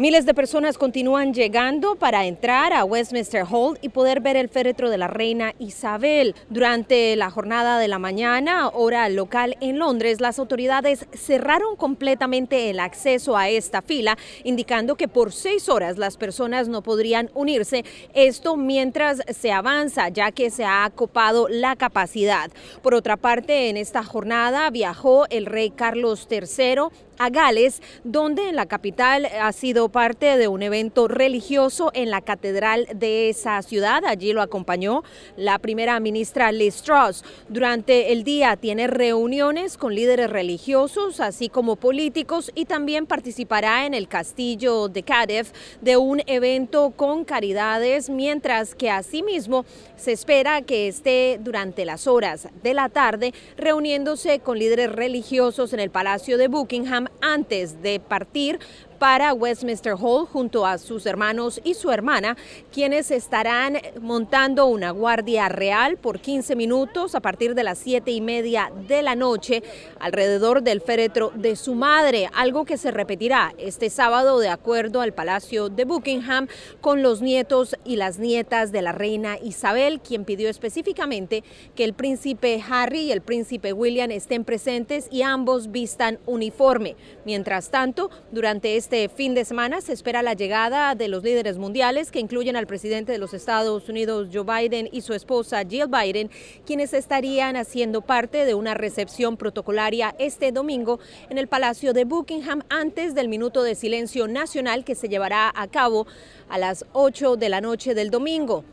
Miles de personas continúan llegando para entrar a Westminster Hall y poder ver el féretro de la reina Isabel. Durante la jornada de la mañana, hora local en Londres, las autoridades cerraron completamente el acceso a esta fila, indicando que por seis horas las personas no podrían unirse. Esto mientras se avanza, ya que se ha copado la capacidad. Por otra parte, en esta jornada viajó el rey Carlos III a Gales, donde en la capital ha sido parte de un evento religioso en la catedral de esa ciudad. Allí lo acompañó la primera ministra Liz Truss. Durante el día tiene reuniones con líderes religiosos, así como políticos, y también participará en el castillo de Cardiff de un evento con caridades, mientras que asimismo se espera que esté durante las horas de la tarde reuniéndose con líderes religiosos en el Palacio de Buckingham antes de partir para Westminster Hall junto a sus hermanos y su hermana, quienes estarán montando una guardia real por 15 minutos a partir de las 7 y media de la noche alrededor del féretro de su madre, algo que se repetirá este sábado de acuerdo al Palacio de Buckingham con los nietos y las nietas de la reina Isabel, quien pidió específicamente que el príncipe Harry y el príncipe William estén presentes y ambos vistan uniforme. Mientras tanto, durante este este fin de semana se espera la llegada de los líderes mundiales que incluyen al presidente de los Estados Unidos Joe Biden y su esposa Jill Biden, quienes estarían haciendo parte de una recepción protocolaria este domingo en el Palacio de Buckingham antes del minuto de silencio nacional que se llevará a cabo a las 8 de la noche del domingo.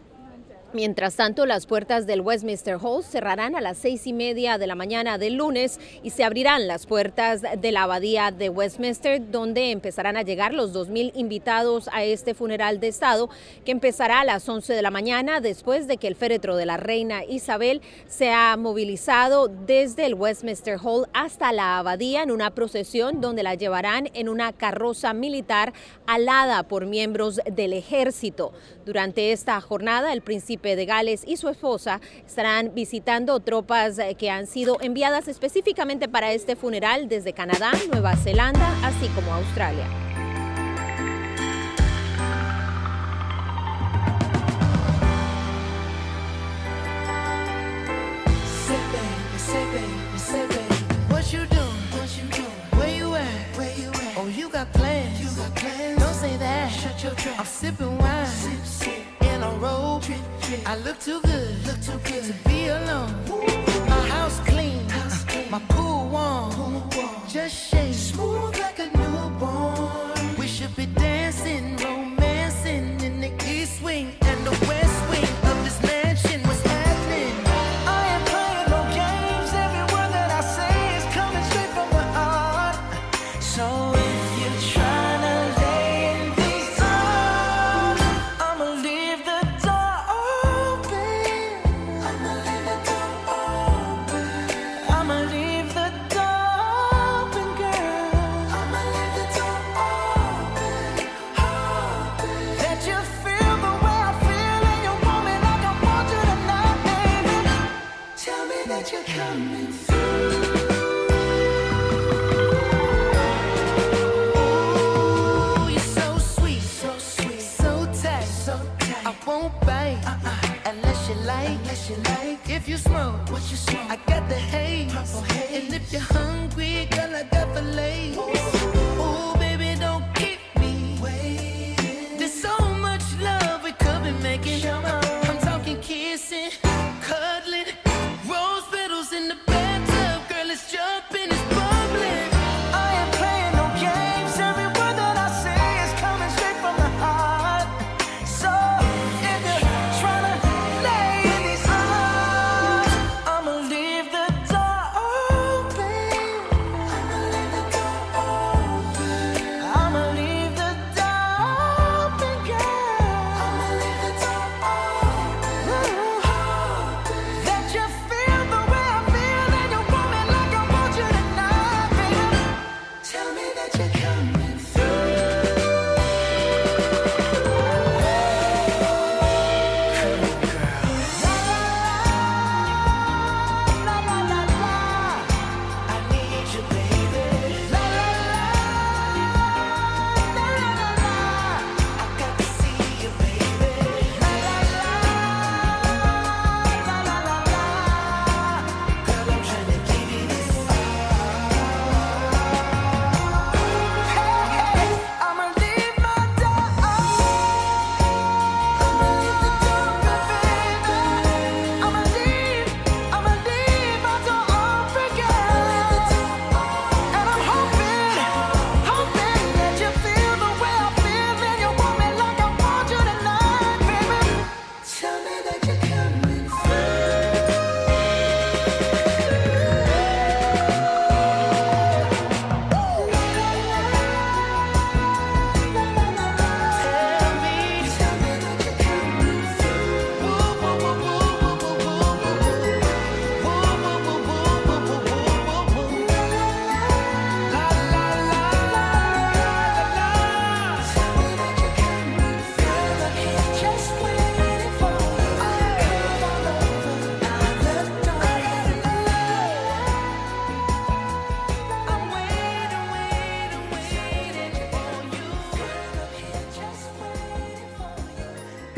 Mientras tanto, las puertas del Westminster Hall cerrarán a las seis y media de la mañana del lunes y se abrirán las puertas de la abadía de Westminster, donde empezarán a llegar los 2.000 invitados a este funeral de Estado, que empezará a las 11 de la mañana después de que el féretro de la reina Isabel se ha movilizado desde el Westminster Hall hasta la abadía en una procesión donde la llevarán en una carroza militar alada por miembros del ejército. Durante esta jornada, el de Gales y su esposa estarán visitando tropas eh, que han sido enviadas específicamente para este funeral desde Canadá, Nueva Zelanda, así como Australia. Too good, look too good to be alone.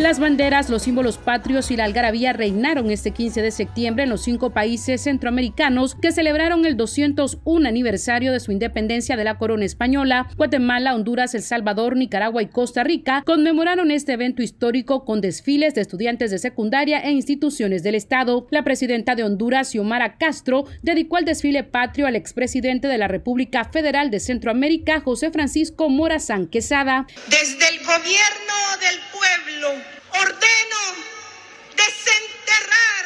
Las banderas, los símbolos patrios y la algarabía reinaron este 15 de septiembre en los cinco países centroamericanos que celebraron el 201 aniversario de su independencia de la corona española. Guatemala, Honduras, El Salvador, Nicaragua y Costa Rica conmemoraron este evento histórico con desfiles de estudiantes de secundaria e instituciones del Estado. La presidenta de Honduras, Xiomara Castro, dedicó el desfile patrio al expresidente de la República Federal de Centroamérica, José Francisco Morazán Quesada. Desde el gobierno del pueblo ordeno desenterrar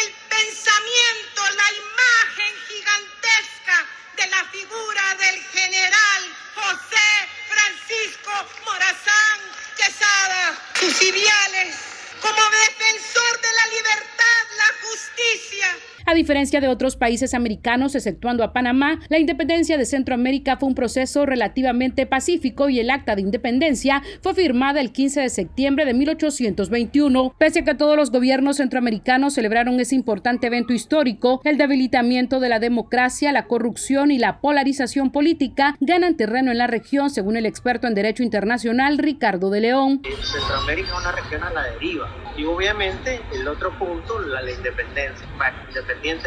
el pensamiento, la imagen gigantesca de la figura del general José Francisco Morazán Quesada, sus ideales como defensor de la libertad, la justicia, a diferencia de otros países americanos, exceptuando a Panamá, la independencia de Centroamérica fue un proceso relativamente pacífico y el acta de independencia fue firmada el 15 de septiembre de 1821. Pese a que todos los gobiernos centroamericanos celebraron ese importante evento histórico, el debilitamiento de la democracia, la corrupción y la polarización política ganan terreno en la región, según el experto en Derecho Internacional Ricardo de León. Centroamérica es una región a la deriva y obviamente el otro punto, la, la independencia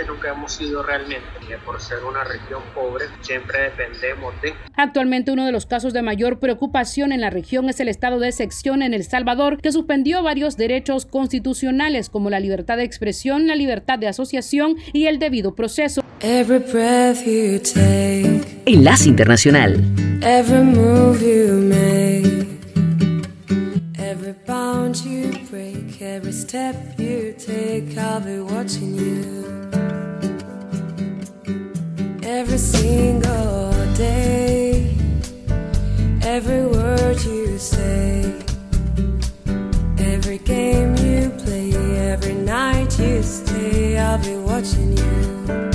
nunca hemos sido realmente, por ser una región pobre siempre dependemos de. Actualmente uno de los casos de mayor preocupación en la región es el estado de sección en El Salvador, que suspendió varios derechos constitucionales como la libertad de expresión, la libertad de asociación y el debido proceso. Enlace Internacional. Every bound you break, every step you take, I'll be watching you. Every single day, every word you say, every game you play, every night you stay, I'll be watching you.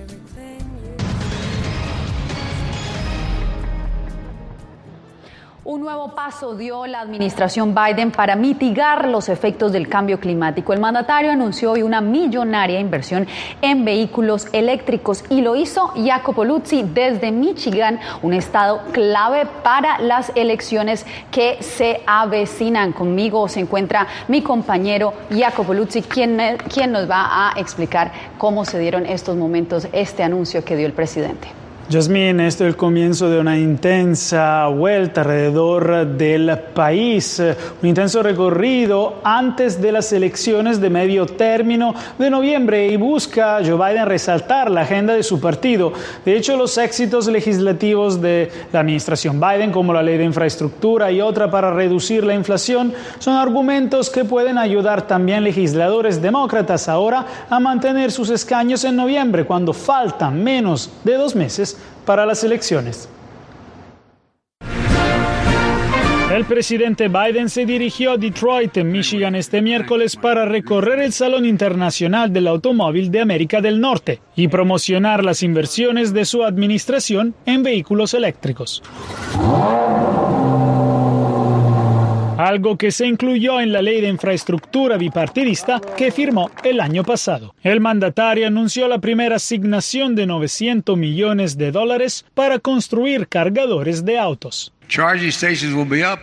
Administración Biden para mitigar los efectos del cambio climático. El mandatario anunció hoy una millonaria inversión en vehículos eléctricos y lo hizo Jacopo Luzzi desde Michigan, un estado clave para las elecciones que se avecinan. Conmigo se encuentra mi compañero Jacopo Luzzi, quien, quien nos va a explicar cómo se dieron estos momentos, este anuncio que dio el presidente. Jasmine, esto es el comienzo de una intensa vuelta alrededor del país, un intenso recorrido antes de las elecciones de medio término de noviembre y busca Joe Biden resaltar la agenda de su partido. De hecho, los éxitos legislativos de la administración Biden, como la ley de infraestructura y otra para reducir la inflación, son argumentos que pueden ayudar también legisladores demócratas ahora a mantener sus escaños en noviembre, cuando faltan menos de dos meses para las elecciones. El presidente Biden se dirigió a Detroit, en Michigan, este miércoles para recorrer el Salón Internacional del Automóvil de América del Norte y promocionar las inversiones de su administración en vehículos eléctricos algo que se incluyó en la ley de infraestructura bipartidista que firmó el año pasado. El mandatario anunció la primera asignación de 900 millones de dólares para construir cargadores de autos.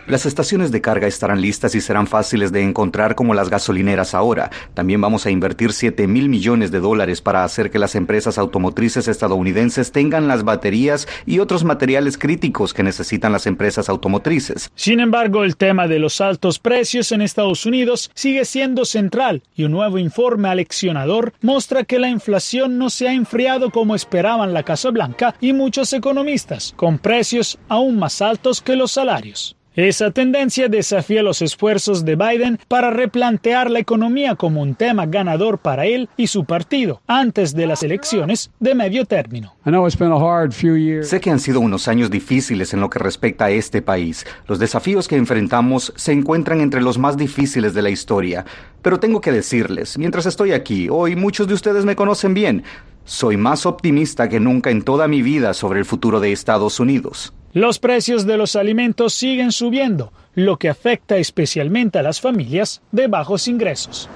Las estaciones de carga estarán listas y serán fáciles de encontrar como las gasolineras ahora. También vamos a invertir 7 mil millones de dólares para hacer que las empresas automotrices estadounidenses tengan las baterías y otros materiales críticos que necesitan las empresas automotrices. Sin embargo, el tema de los altos precios en Estados Unidos sigue siendo central y un nuevo informe aleccionador muestra que la inflación no se ha enfriado como esperaban la Casa Blanca y muchos economistas, con precios aún más altos que los salarios. Esa tendencia desafía los esfuerzos de Biden para replantear la economía como un tema ganador para él y su partido antes de las elecciones de medio término. Sé que han sido unos años difíciles en lo que respecta a este país. Los desafíos que enfrentamos se encuentran entre los más difíciles de la historia. Pero tengo que decirles, mientras estoy aquí, hoy muchos de ustedes me conocen bien, soy más optimista que nunca en toda mi vida sobre el futuro de Estados Unidos. Los precios de los alimentos siguen subiendo, lo que afecta especialmente a las familias de bajos ingresos.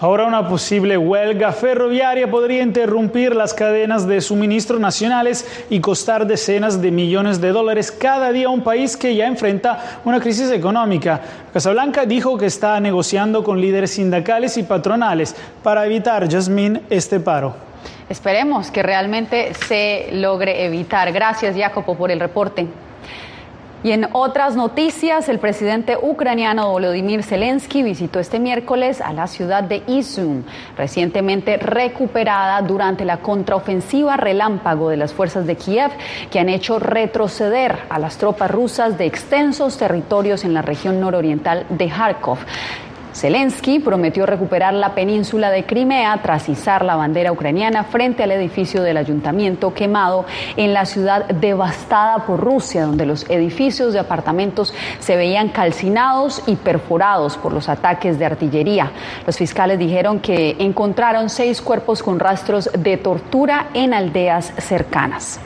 Ahora una posible huelga ferroviaria podría interrumpir las cadenas de suministro nacionales y costar decenas de millones de dólares cada día a un país que ya enfrenta una crisis económica. Casablanca dijo que está negociando con líderes sindicales y patronales para evitar, Jasmine, este paro. Esperemos que realmente se logre evitar. Gracias, Jacopo, por el reporte. Y en otras noticias, el presidente ucraniano Volodymyr Zelensky visitó este miércoles a la ciudad de Izum, recientemente recuperada durante la contraofensiva relámpago de las fuerzas de Kiev, que han hecho retroceder a las tropas rusas de extensos territorios en la región nororiental de Kharkov. Zelensky prometió recuperar la península de Crimea tras izar la bandera ucraniana frente al edificio del ayuntamiento quemado en la ciudad devastada por Rusia, donde los edificios de apartamentos se veían calcinados y perforados por los ataques de artillería. Los fiscales dijeron que encontraron seis cuerpos con rastros de tortura en aldeas cercanas.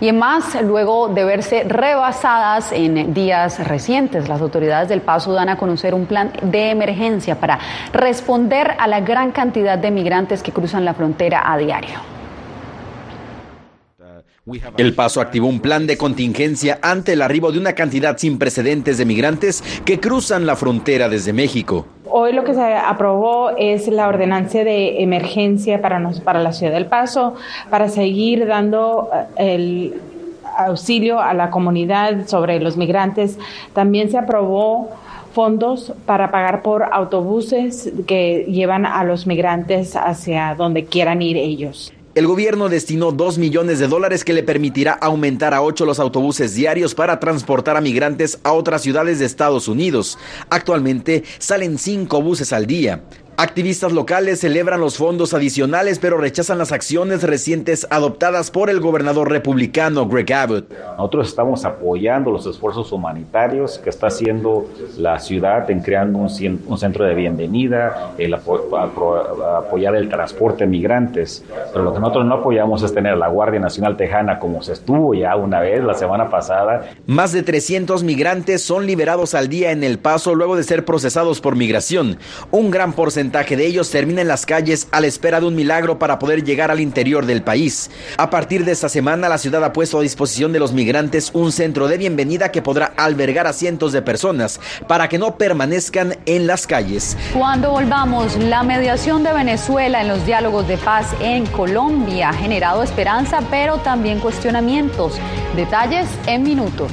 Y más, luego de verse rebasadas en días recientes, las autoridades del Paso dan a conocer un plan de emergencia para responder a la gran cantidad de migrantes que cruzan la frontera a diario. El Paso activó un plan de contingencia ante el arribo de una cantidad sin precedentes de migrantes que cruzan la frontera desde México. Hoy lo que se aprobó es la ordenanza de emergencia para, nos, para la ciudad del Paso, para seguir dando eh, el auxilio a la comunidad sobre los migrantes. También se aprobó fondos para pagar por autobuses que llevan a los migrantes hacia donde quieran ir ellos. El gobierno destinó 2 millones de dólares que le permitirá aumentar a 8 los autobuses diarios para transportar a migrantes a otras ciudades de Estados Unidos. Actualmente salen 5 buses al día. Activistas locales celebran los fondos adicionales, pero rechazan las acciones recientes adoptadas por el gobernador republicano Greg Abbott. Nosotros estamos apoyando los esfuerzos humanitarios que está haciendo la ciudad en creando un, centro de bienvenida, el apoyar el transporte de migrantes. Pero lo que nosotros no apoyamos es tener la Guardia Nacional Tejana como se estuvo ya una vez la semana pasada. Más de 300 migrantes son liberados al día en El Paso luego de ser procesados por migración. Un gran porcentaje porcentaje de ellos termina en las calles a la espera de un milagro para poder llegar al interior del país. A partir de esta semana, la ciudad ha puesto a disposición de los migrantes un centro de bienvenida que podrá albergar a cientos de personas para que no permanezcan en las calles. Cuando volvamos, la mediación de Venezuela en los diálogos de paz en Colombia ha generado esperanza, pero también cuestionamientos. Detalles en minutos.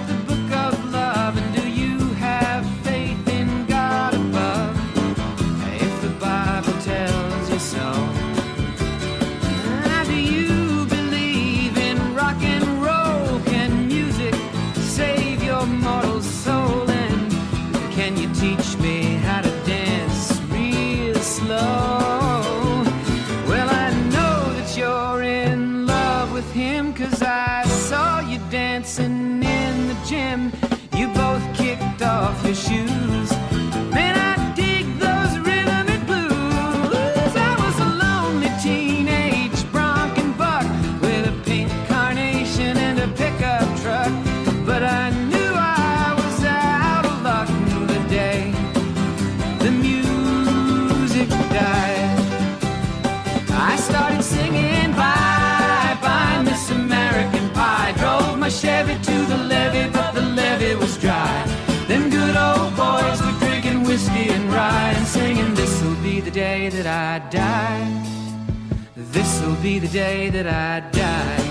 be the day that I die.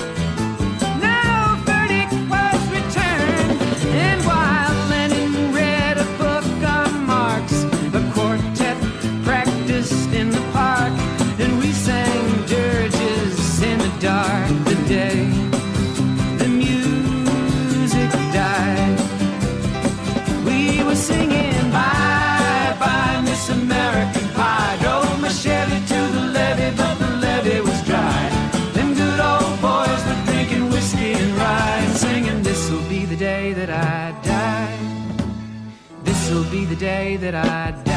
Day that I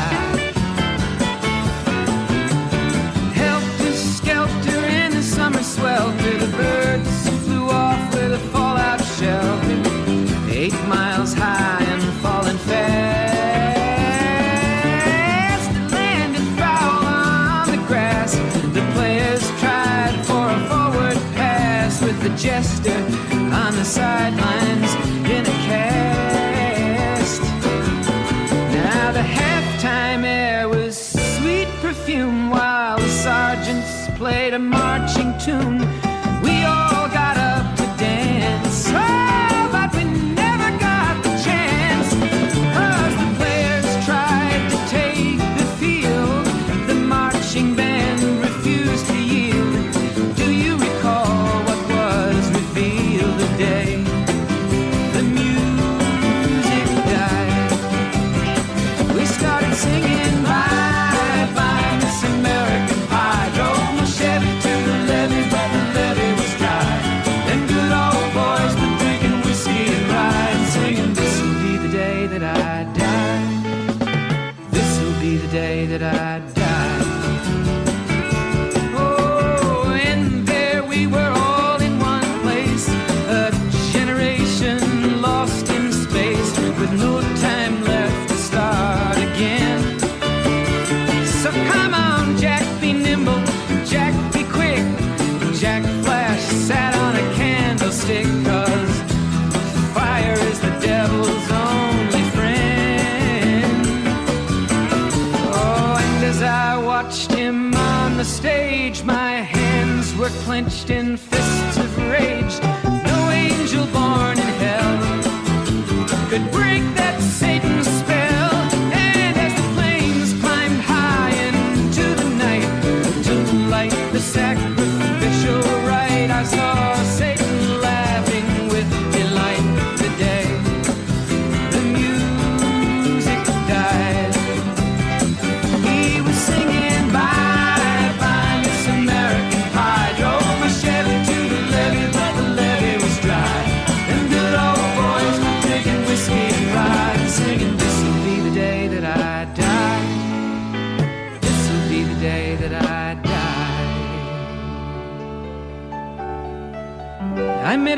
tune.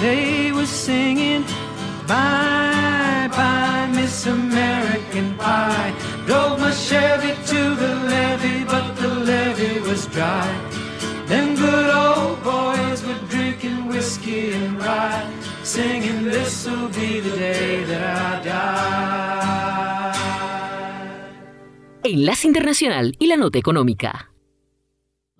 They were singing, Bye, bye, Miss American Pie. Drove my Chevy to the levee, but the levee was dry. Them good old boys were drinking whiskey and rye, singing, This'll be the day that I die. Enlace Internacional y la Nota Económica.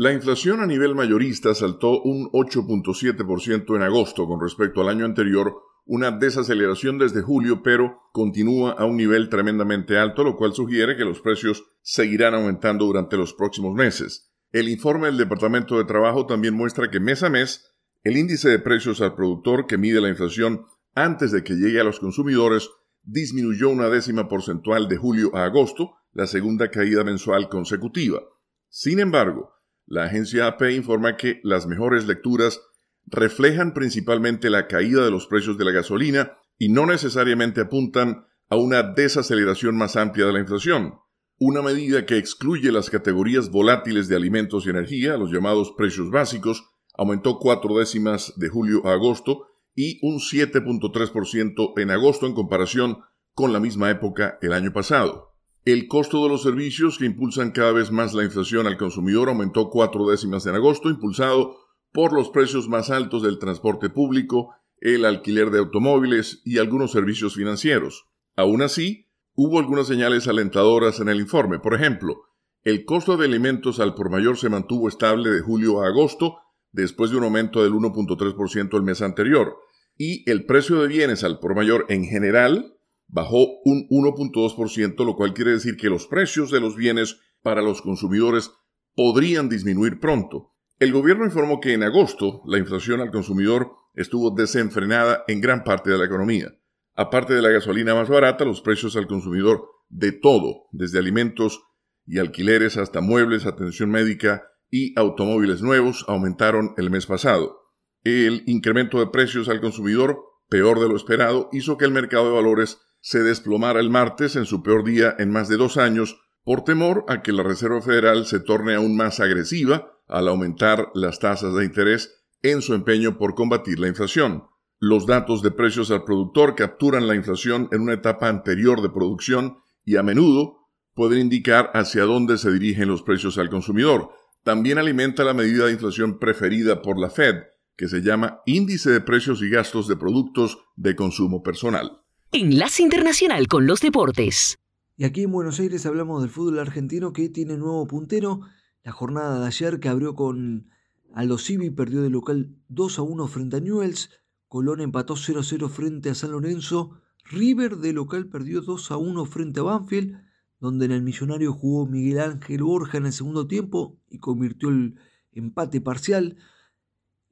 La inflación a nivel mayorista saltó un 8.7% en agosto con respecto al año anterior, una desaceleración desde julio, pero continúa a un nivel tremendamente alto, lo cual sugiere que los precios seguirán aumentando durante los próximos meses. El informe del Departamento de Trabajo también muestra que mes a mes el índice de precios al productor que mide la inflación antes de que llegue a los consumidores disminuyó una décima porcentual de julio a agosto, la segunda caída mensual consecutiva. Sin embargo, la agencia AP informa que las mejores lecturas reflejan principalmente la caída de los precios de la gasolina y no necesariamente apuntan a una desaceleración más amplia de la inflación. Una medida que excluye las categorías volátiles de alimentos y energía, los llamados precios básicos, aumentó cuatro décimas de julio a agosto y un 7.3% en agosto en comparación con la misma época el año pasado. El costo de los servicios que impulsan cada vez más la inflación al consumidor aumentó cuatro décimas en agosto, impulsado por los precios más altos del transporte público, el alquiler de automóviles y algunos servicios financieros. Aún así, hubo algunas señales alentadoras en el informe. Por ejemplo, el costo de alimentos al por mayor se mantuvo estable de julio a agosto, después de un aumento del 1.3% el mes anterior, y el precio de bienes al por mayor en general bajó un 1.2%, lo cual quiere decir que los precios de los bienes para los consumidores podrían disminuir pronto. El gobierno informó que en agosto la inflación al consumidor estuvo desenfrenada en gran parte de la economía. Aparte de la gasolina más barata, los precios al consumidor de todo, desde alimentos y alquileres hasta muebles, atención médica y automóviles nuevos, aumentaron el mes pasado. El incremento de precios al consumidor, peor de lo esperado, hizo que el mercado de valores se desplomara el martes en su peor día en más de dos años, por temor a que la Reserva Federal se torne aún más agresiva al aumentar las tasas de interés en su empeño por combatir la inflación. Los datos de precios al productor capturan la inflación en una etapa anterior de producción y a menudo pueden indicar hacia dónde se dirigen los precios al consumidor. También alimenta la medida de inflación preferida por la Fed, que se llama Índice de Precios y Gastos de Productos de Consumo Personal. Enlace Internacional con los Deportes. Y aquí en Buenos Aires hablamos del fútbol argentino que tiene nuevo puntero. La jornada de ayer que abrió con Aldo Civi perdió de local 2 a 1 frente a Newells. Colón empató 0 a 0 frente a San Lorenzo. River de local perdió 2 a 1 frente a Banfield, donde en el Millonario jugó Miguel Ángel Borja en el segundo tiempo y convirtió el empate parcial.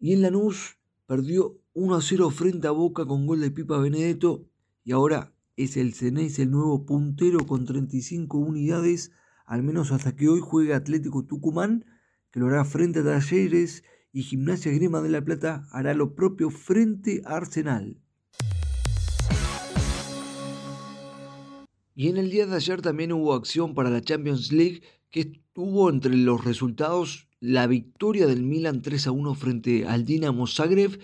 Y en Lanús perdió 1 a 0 frente a Boca con gol de Pipa Benedetto. Y ahora es el Ceneice el nuevo puntero con 35 unidades, al menos hasta que hoy juegue Atlético Tucumán que lo hará frente a Talleres y Gimnasia Grima de la Plata hará lo propio frente a Arsenal. Y en el día de ayer también hubo acción para la Champions League que estuvo entre los resultados la victoria del Milan 3 a 1 frente al Dinamo Zagreb,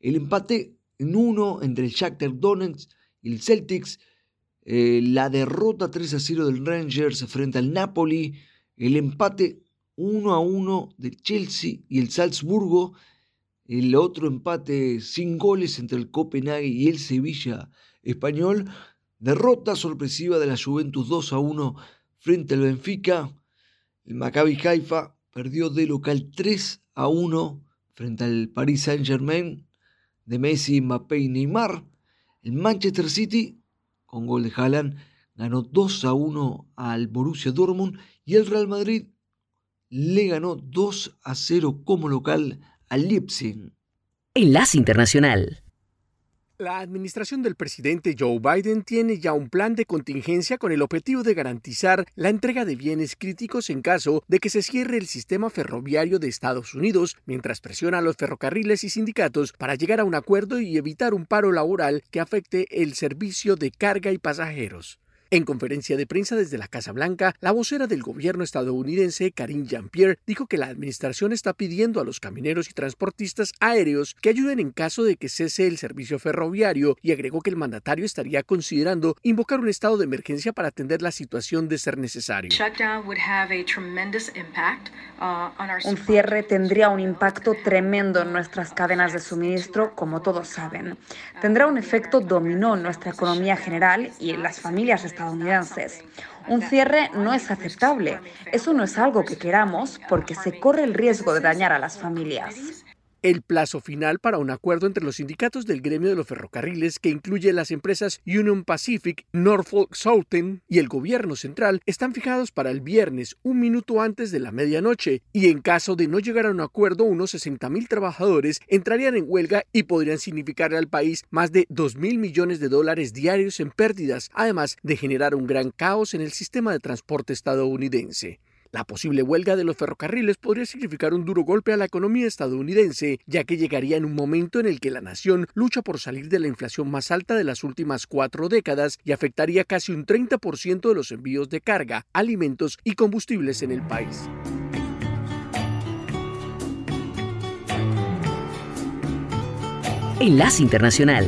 el empate en 1 entre el Shakhtar Donetsk el Celtics, eh, la derrota 3 a 0 del Rangers frente al Napoli, el empate 1 a 1 del Chelsea y el Salzburgo. El otro empate sin goles entre el Copenhague y el Sevilla español. Derrota sorpresiva de la Juventus 2 a 1 frente al Benfica. El Maccabi Haifa perdió de local 3 a 1 frente al Paris Saint-Germain de Messi, Mbappé y Neymar. El Manchester City, con gol de Haaland, ganó 2 a 1 al Borussia Dortmund y el Real Madrid le ganó 2 a 0 como local al Leipzig. Enlace Internacional. La administración del presidente Joe Biden tiene ya un plan de contingencia con el objetivo de garantizar la entrega de bienes críticos en caso de que se cierre el sistema ferroviario de Estados Unidos, mientras presiona a los ferrocarriles y sindicatos para llegar a un acuerdo y evitar un paro laboral que afecte el servicio de carga y pasajeros. En conferencia de prensa desde la Casa Blanca, la vocera del gobierno estadounidense, Karine Jean-Pierre, dijo que la administración está pidiendo a los camineros y transportistas aéreos que ayuden en caso de que cese el servicio ferroviario y agregó que el mandatario estaría considerando invocar un estado de emergencia para atender la situación de ser necesario. Un cierre tendría un impacto tremendo en nuestras cadenas de suministro, como todos saben. Tendrá un efecto dominó en nuestra economía general y en las familias estadounidenses estadounidenses. Un cierre no es aceptable. Eso no es algo que queramos porque se corre el riesgo de dañar a las familias. El plazo final para un acuerdo entre los sindicatos del gremio de los ferrocarriles, que incluye las empresas Union Pacific, Norfolk Southern y el gobierno central, están fijados para el viernes, un minuto antes de la medianoche, y en caso de no llegar a un acuerdo, unos 60.000 trabajadores entrarían en huelga y podrían significar al país más de 2 mil millones de dólares diarios en pérdidas, además de generar un gran caos en el sistema de transporte estadounidense. La posible huelga de los ferrocarriles podría significar un duro golpe a la economía estadounidense, ya que llegaría en un momento en el que la nación lucha por salir de la inflación más alta de las últimas cuatro décadas y afectaría casi un 30% de los envíos de carga, alimentos y combustibles en el país. Enlace Internacional.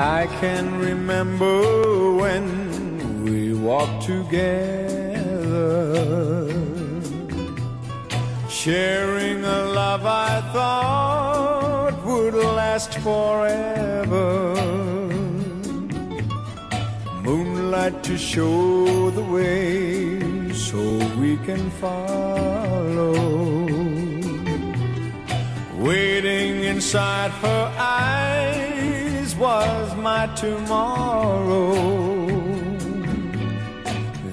I can remember when we walk together, sharing a love I thought would last forever. Moonlight to show the way so we can follow. Waiting inside her eyes was my tomorrow.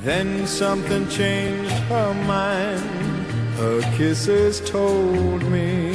Then something changed her mind. Her kisses told me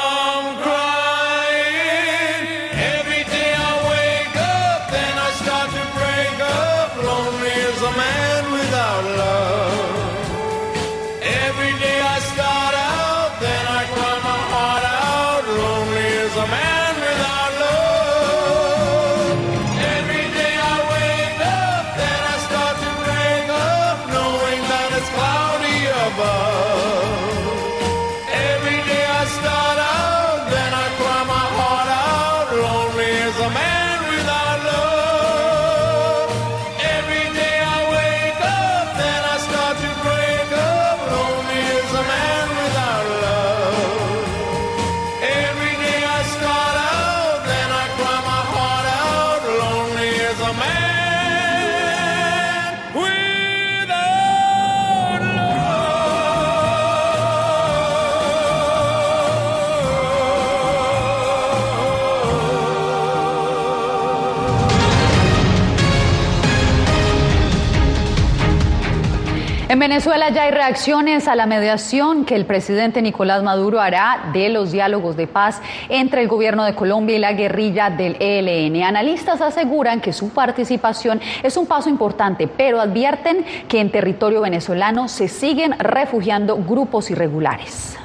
Venezuela ya hay reacciones a la mediación que el presidente Nicolás Maduro hará de los diálogos de paz entre el gobierno de Colombia y la guerrilla del ELN. Analistas aseguran que su participación es un paso importante, pero advierten que en territorio venezolano se siguen refugiando grupos irregulares.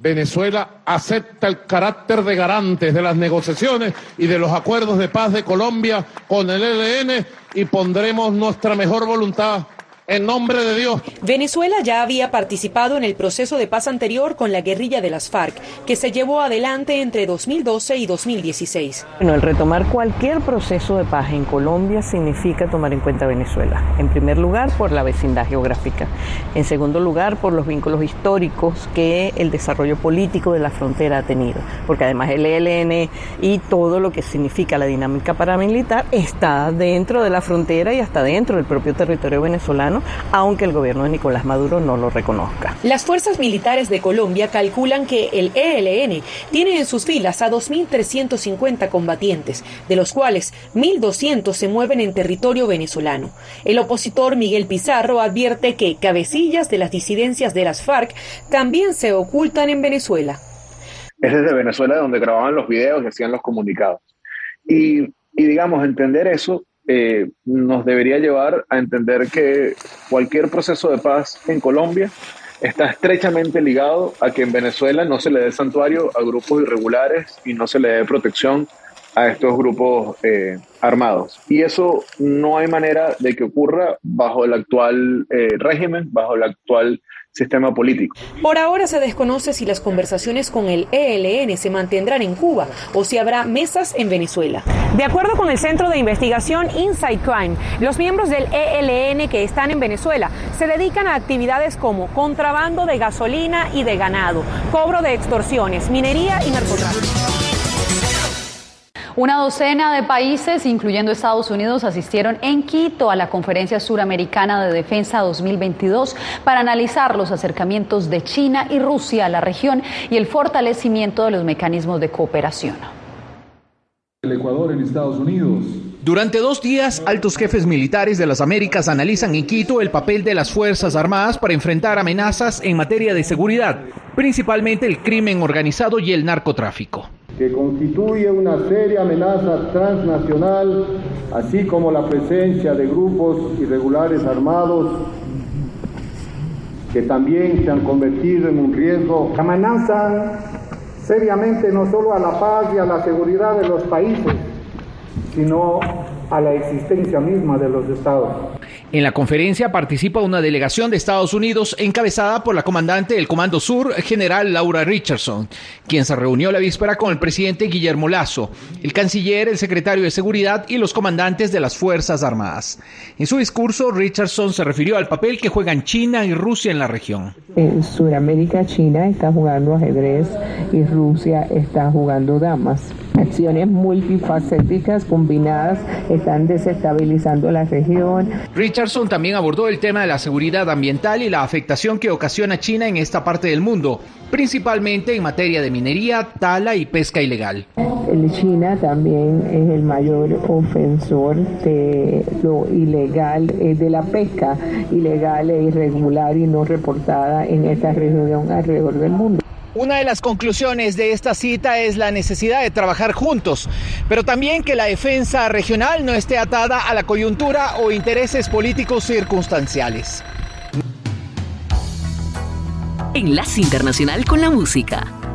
Venezuela acepta el carácter de garantes de las negociaciones y de los acuerdos de paz de Colombia con el ELN y pondremos nuestra mejor voluntad en nombre de Dios. Venezuela ya había participado en el proceso de paz anterior con la guerrilla de las FARC, que se llevó adelante entre 2012 y 2016. Bueno, el retomar cualquier proceso de paz en Colombia significa tomar en cuenta Venezuela. En primer lugar, por la vecindad geográfica. En segundo lugar, por los vínculos históricos que el desarrollo político de la frontera ha tenido. Porque además el ELN y todo lo que significa la dinámica paramilitar está dentro de la frontera y hasta dentro del propio territorio venezolano, aunque el gobierno de Nicolás Maduro no lo reconozca. Las fuerzas militares de Colombia calculan que el ELN tiene en sus filas a 2.350 combatientes, de los cuales 1.200 se mueven en territorio venezolano. El opositor Miguel Pizarro advierte que cabecillas de las disidencias de las FARC también se ocultan en Venezuela. Es desde Venezuela donde grababan los videos y hacían los comunicados. Y, y digamos, entender eso eh, nos debería llevar a entender que cualquier proceso de paz en Colombia está estrechamente ligado a que en Venezuela no se le dé santuario a grupos irregulares y no se le dé protección a estos grupos eh, armados. Y eso no hay manera de que ocurra bajo el actual eh, régimen, bajo el actual sistema político. Por ahora se desconoce si las conversaciones con el ELN se mantendrán en Cuba o si habrá mesas en Venezuela. De acuerdo con el Centro de Investigación Inside Crime, los miembros del ELN que están en Venezuela se dedican a actividades como contrabando de gasolina y de ganado, cobro de extorsiones, minería y narcotráfico. Una docena de países, incluyendo Estados Unidos, asistieron en Quito a la Conferencia Suramericana de Defensa 2022 para analizar los acercamientos de China y Rusia a la región y el fortalecimiento de los mecanismos de cooperación. El Ecuador en Estados Unidos. Durante dos días, altos jefes militares de las Américas analizan en Quito el papel de las Fuerzas Armadas para enfrentar amenazas en materia de seguridad, principalmente el crimen organizado y el narcotráfico que constituye una seria amenaza transnacional, así como la presencia de grupos irregulares armados que también se han convertido en un riesgo. Amenazan seriamente no solo a la paz y a la seguridad de los países, sino a la existencia misma de los estados. En la conferencia participa una delegación de Estados Unidos encabezada por la comandante del Comando Sur, general Laura Richardson, quien se reunió la víspera con el presidente Guillermo Lazo, el canciller, el secretario de Seguridad y los comandantes de las Fuerzas Armadas. En su discurso, Richardson se refirió al papel que juegan China y Rusia en la región. En Sudamérica, China está jugando ajedrez y Rusia está jugando damas. Acciones multifacéticas combinadas están desestabilizando la región. Richardson también abordó el tema de la seguridad ambiental y la afectación que ocasiona China en esta parte del mundo, principalmente en materia de minería, tala y pesca ilegal. China también es el mayor ofensor de lo ilegal, eh, de la pesca ilegal e irregular y no reportada en esta región alrededor del mundo. Una de las conclusiones de esta cita es la necesidad de trabajar juntos, pero también que la defensa regional no esté atada a la coyuntura o intereses políticos circunstanciales. Enlace Internacional con la Música.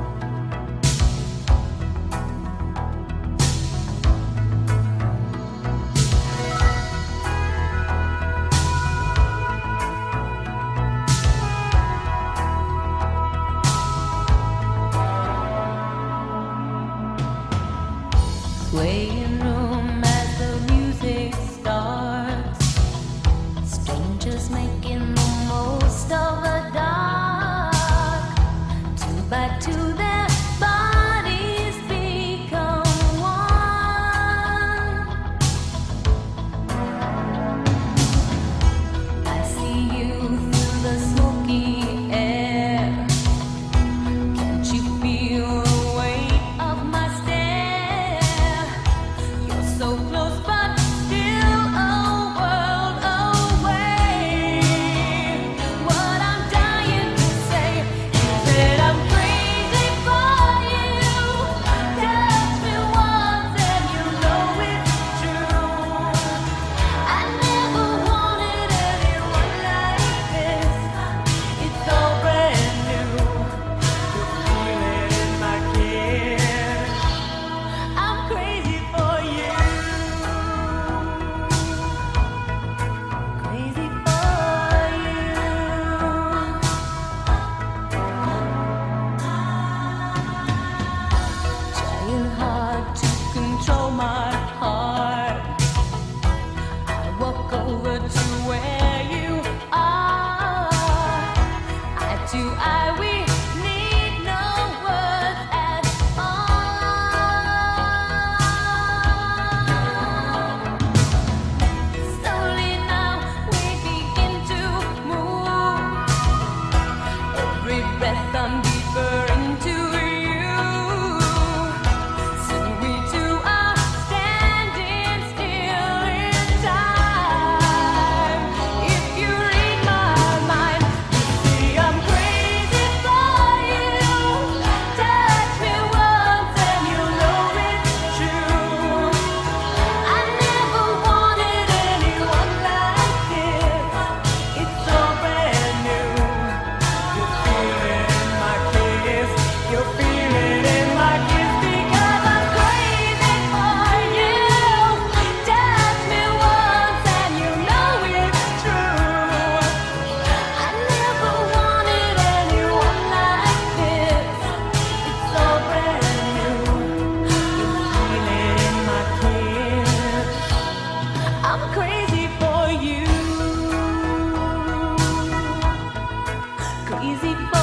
easy for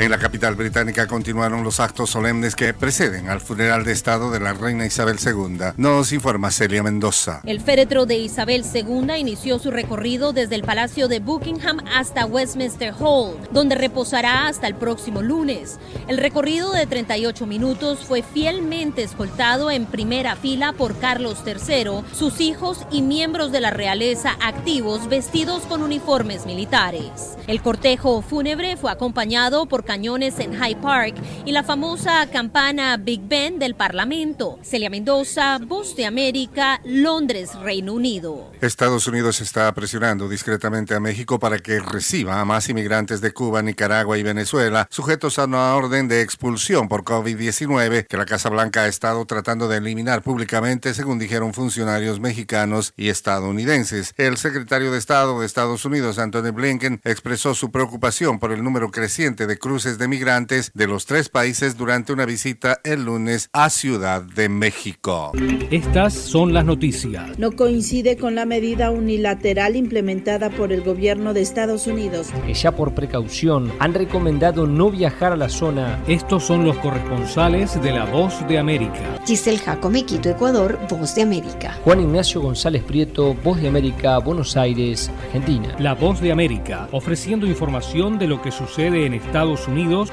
En la capital británica continuaron los actos solemnes que preceden al funeral de Estado de la reina Isabel II. Nos informa Celia Mendoza. El féretro de Isabel II inició su recorrido desde el Palacio de Buckingham hasta Westminster Hall, donde reposará hasta el próximo lunes. El recorrido de 38 minutos fue fielmente escoltado en primera fila por Carlos III, sus hijos y miembros de la realeza activos vestidos con uniformes militares. El cortejo fúnebre fue acompañado por cañones en Hyde Park y la famosa campana Big Ben del Parlamento. Celia Mendoza, Voz de América, Londres, Reino Unido. Estados Unidos está presionando discretamente a México para que reciba a más inmigrantes de Cuba, Nicaragua y Venezuela, sujetos a una orden de expulsión por COVID-19 que la Casa Blanca ha estado tratando de eliminar públicamente, según dijeron funcionarios mexicanos y estadounidenses. El secretario de Estado de Estados Unidos, Anthony Blinken, expresó su preocupación por el número creciente de cruces de migrantes de los tres países durante una visita el lunes a Ciudad de México. Estas son las noticias. No coincide con la medida unilateral implementada por el gobierno de Estados Unidos. Que ya por precaución han recomendado no viajar a la zona. Estos son los corresponsales de La Voz de América. Giselle Jacome, Quito, Ecuador, Voz de América. Juan Ignacio González Prieto, Voz de América, Buenos Aires, Argentina. La Voz de América, ofreciendo información de lo que sucede en Estados Unidos,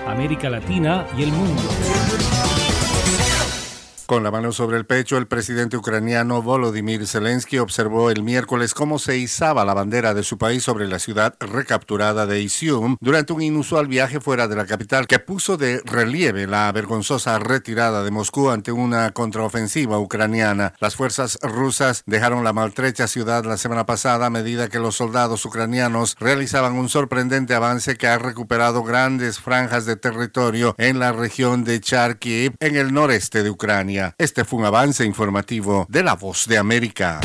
América Latina y el mundo. Con la mano sobre el pecho, el presidente ucraniano Volodymyr Zelensky observó el miércoles cómo se izaba la bandera de su país sobre la ciudad recapturada de Isium durante un inusual viaje fuera de la capital que puso de relieve la vergonzosa retirada de Moscú ante una contraofensiva ucraniana. Las fuerzas rusas dejaron la maltrecha ciudad la semana pasada a medida que los soldados ucranianos realizaban un sorprendente avance que ha recuperado grandes franjas de territorio en la región de Charkiv, en el noreste de Ucrania. Este fue un avance informativo de La Voz de América.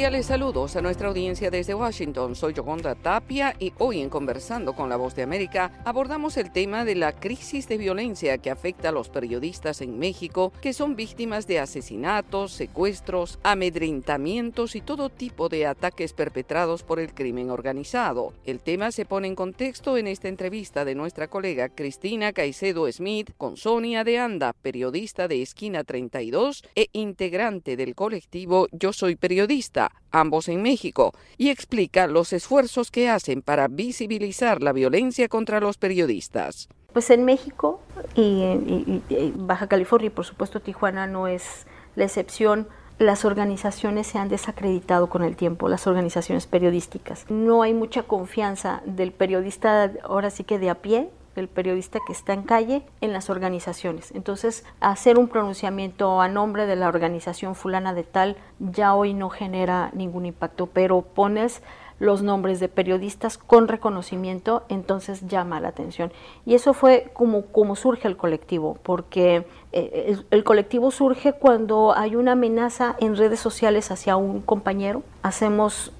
Cordiales saludos a nuestra audiencia desde Washington. Soy Yoconda Tapia y hoy en Conversando con la Voz de América abordamos el tema de la crisis de violencia que afecta a los periodistas en México que son víctimas de asesinatos, secuestros, amedrentamientos y todo tipo de ataques perpetrados por el crimen organizado. El tema se pone en contexto en esta entrevista de nuestra colega Cristina Caicedo Smith con Sonia de Anda, periodista de Esquina 32 e integrante del colectivo Yo Soy Periodista ambos en México, y explica los esfuerzos que hacen para visibilizar la violencia contra los periodistas. Pues en México y, y, Baja California y por supuesto Tijuana no es la excepción. Las organizaciones se han desacreditado con el tiempo, las organizaciones periodísticas. No hay mucha confianza del periodista, ahora sí que de a pie, el periodista que está en calle en las organizaciones. Entonces, hacer un pronunciamiento a nombre de la organización fulana de tal ya hoy no genera ningún impacto, pero pones los nombres de periodistas con reconocimiento, entonces llama la atención. Y eso fue como, como surge el colectivo, porque eh, el, el, colectivo surge cuando hay una amenaza en redes sociales hacia un compañero. Hacemos,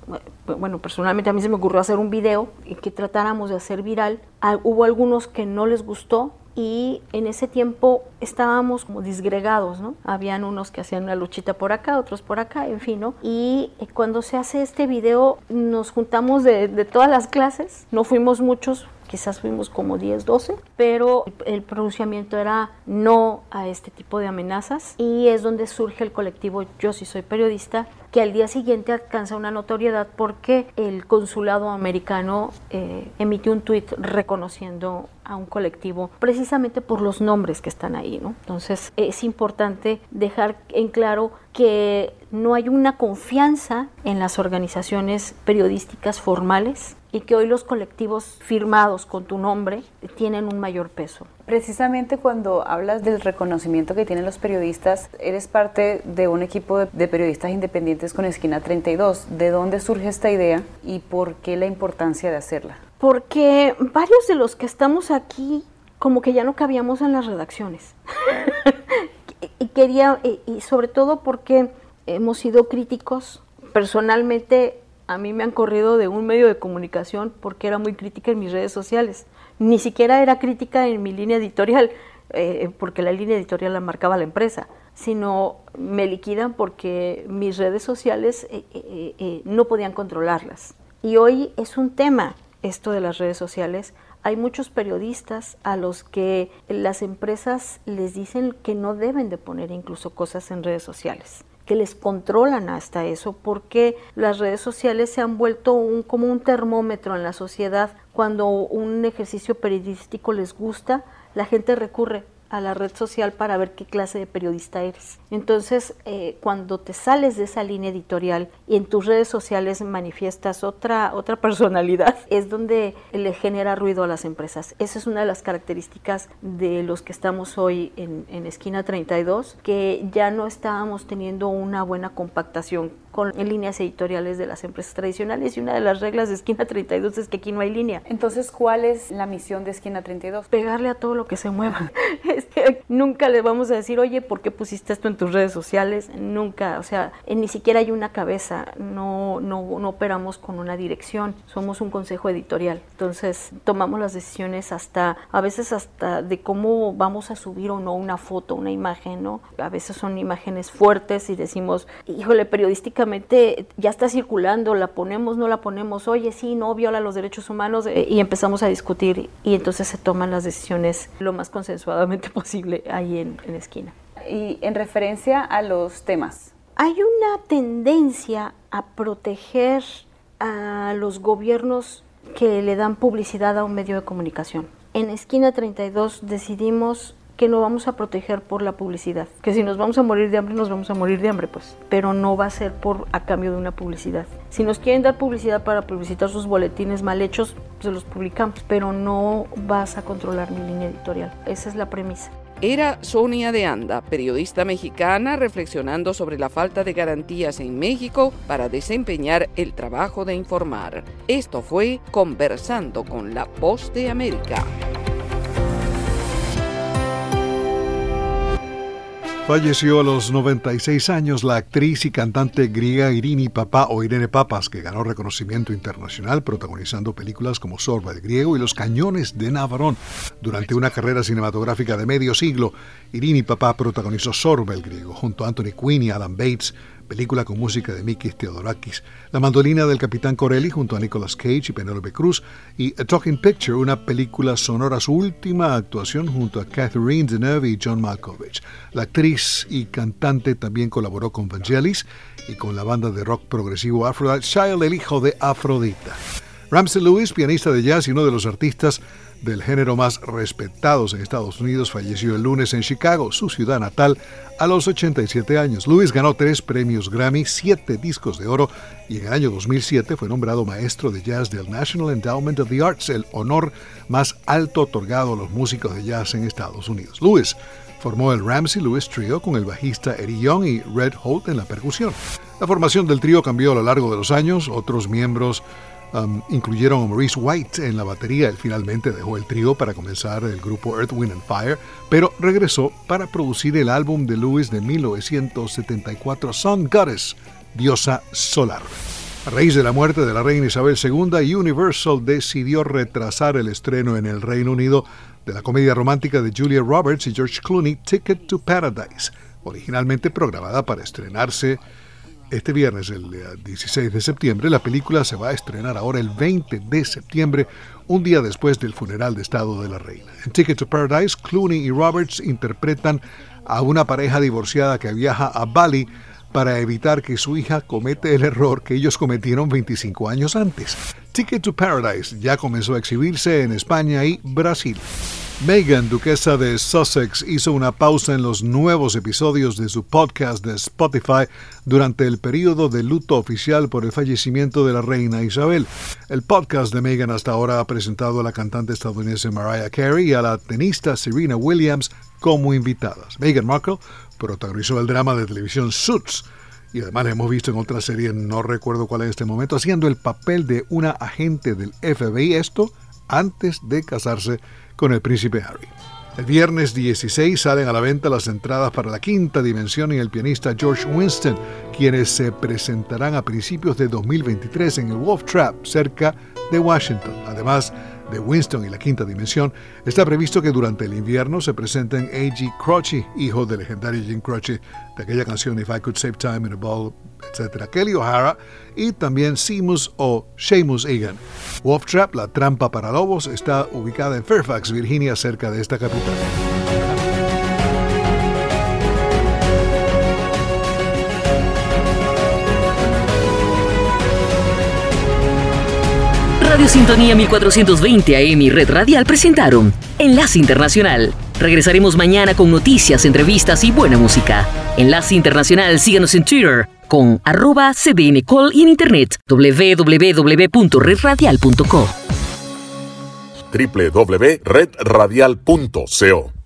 bueno, personalmente a mí se me ocurrió hacer un video y que tratáramos de hacer viral. Hubo algunos que no les gustó, y en ese tiempo estábamos como disgregados, ¿no? Habían unos que hacían una luchita por acá, otros por acá, en fin, ¿no? Y cuando se hace este video nos juntamos de, de todas las clases, no fuimos muchos, quizás fuimos como 10, 12, pero el pronunciamiento era no a este tipo de amenazas y es donde surge el colectivo Yo sí soy periodista, que al día siguiente alcanza una notoriedad porque el consulado americano eh, emitió un tuit reconociendo a un colectivo precisamente por los nombres que están ahí, ¿no? Entonces es importante dejar en claro que no hay una confianza en las organizaciones periodísticas formales y que hoy los colectivos firmados con tu nombre tienen un mayor peso. Precisamente cuando hablas del reconocimiento que tienen los periodistas, eres parte de un equipo de, periodistas independientes con Esquina 32. ¿De dónde surge esta idea y por qué la importancia de hacerla? Porque varios de los que estamos aquí como que ya no cabíamos en las redacciones. y quería, y sobre todo porque hemos sido críticos personalmente A mí me han corrido de un medio de comunicación porque era muy crítica en mis redes sociales. Ni siquiera era crítica en mi línea editorial, eh, porque la línea editorial la marcaba la empresa, sino me liquidan porque mis redes sociales eh, eh, no podían controlarlas. Y hoy es un tema esto de las redes sociales. Hay muchos periodistas a los que las empresas les dicen que no deben de poner incluso cosas en redes sociales que les controlan hasta eso, porque las redes sociales se han vuelto un, como un termómetro en la sociedad. Cuando un ejercicio periodístico les gusta, la gente recurre a la red social para ver qué clase de periodista eres. Entonces, eh, cuando te sales de esa línea editorial y en tus redes sociales manifiestas otra, otra personalidad, es donde le genera ruido a las empresas. Esa es una de las características de los que estamos hoy en, en Esquina 32, que ya no estábamos teniendo una buena compactación con líneas editoriales de las empresas tradicionales y una de las reglas de Esquina 32 es que aquí no hay línea. Entonces, ¿cuál es la misión de Esquina 32? Pegarle a todo lo que se mueva. nunca le vamos a decir, oye, ¿por qué pusiste esto en tus redes sociales? Nunca, o sea, ni siquiera hay una cabeza, no, no, no operamos con una dirección, somos un consejo editorial. Entonces, tomamos las decisiones hasta, a veces hasta de cómo vamos a subir o no una foto, una imagen, ¿no? A veces son imágenes fuertes y decimos, híjole, periodística ya está circulando, la ponemos, no la ponemos, oye, sí, no viola los derechos humanos, eh, y empezamos a discutir y entonces se toman las decisiones lo más consensuadamente posible ahí en, en esquina. Y en referencia a los temas. Hay una tendencia a proteger a los gobiernos que le dan publicidad a un medio de comunicación. En Esquina 32 decidimos que no vamos a proteger por la publicidad. Que si nos vamos a morir de hambre, nos vamos a morir de hambre, pues. Pero no va a ser por a cambio de una publicidad. Si nos quieren dar publicidad para publicitar sus boletines mal hechos, se los publicamos. Pero no vas a controlar mi línea editorial. Esa es la premisa. Era Sonia de Anda, periodista mexicana, reflexionando sobre la falta de garantías en México para desempeñar el trabajo de informar. Esto fue Conversando con la Voz de América. Falleció a los 96 años la actriz y cantante griega Irini Papa o Irene Papas, que ganó reconocimiento internacional protagonizando películas como Sorba el Griego y Los Cañones de Navarón. Durante una carrera cinematográfica de medio siglo, Irini Papa protagonizó Sorba el Griego junto a Anthony Quinn y Alan Bates, película con música de Mikis Theodorakis, La mandolina del Capitán Corelli junto a Nicolas Cage y Penelope Cruz y A Talking Picture, una película sonora, su última actuación junto a Catherine Deneuve y John Malkovich. La actriz y cantante también colaboró con Vangelis y con la banda de rock progresivo Aphrodite Child, el hijo de Afrodita. Ramsey Lewis, pianista de jazz y uno de los artistas del género más respetados en Estados Unidos, falleció el lunes en Chicago, su ciudad natal, a los 87 años. Lewis ganó tres premios Grammy, siete discos de oro y en el año 2007 fue nombrado maestro de jazz del National Endowment of the Arts, el honor más alto otorgado a los músicos de jazz en Estados Unidos. Lewis formó el Ramsey Lewis Trio con el bajista Eddie Young y Red Holt en la percusión. La formación del trío cambió a lo largo de los años, otros miembros Incluyeron a Maurice White en la batería. Él finalmente dejó el trío para comenzar el grupo Earth, Wind and Fire, pero regresó para producir el álbum de Lewis de 1974, Sun Goddess, Diosa Solar. A raíz de la muerte de la reina Isabel II, Universal decidió retrasar el estreno en el Reino Unido de la comedia romántica de Julia Roberts y George Clooney, Ticket to Paradise, originalmente programada para estrenarse este viernes, el 16 de septiembre. La película se va a estrenar ahora el 20 de septiembre, un día después del funeral de Estado de la Reina. En Ticket to Paradise, Clooney y Roberts interpretan a una pareja divorciada que viaja a Bali para evitar que su hija comete el error que ellos cometieron 25 años antes. Ticket to Paradise ya comenzó a exhibirse en España y Brasil. Meghan, duquesa de Sussex, hizo una pausa en los nuevos episodios de su podcast de Spotify durante el periodo de luto oficial por el fallecimiento de la reina Isabel. El podcast de Meghan hasta ahora ha presentado a la cantante estadounidense Mariah Carey y a la tenista Serena Williams como invitadas. Meghan Markle protagonizó el drama de televisión Suits y además hemos visto en otra serie, no recuerdo cuál en este momento, haciendo el papel de una agente del FBI, esto antes de casarse con el príncipe Harry. El viernes 16 salen a la venta las entradas para la quinta dimensión y el pianista George Winston, quienes se presentarán a principios de 2023 en el Wolf Trap, cerca de Washington. Además, de Winston y la quinta dimensión, está previsto que durante el invierno se presenten A.G. Croce, hijo del legendario Jim Croce, de aquella canción If I Could Save Time in a Ball, Kelly O'Hara y también Seamus o Seamus Egan. Wolf Trap, la trampa para lobos, está ubicada en Fairfax, Virginia, cerca de esta capital. Radio Sintonía 1420 AM y Red Radial presentaron Enlace Internacional. Regresaremos mañana con noticias, entrevistas y buena música. Enlace Internacional, síganos en Twitter con arroba cdncall y en internet www.redradial.co www.redradial.co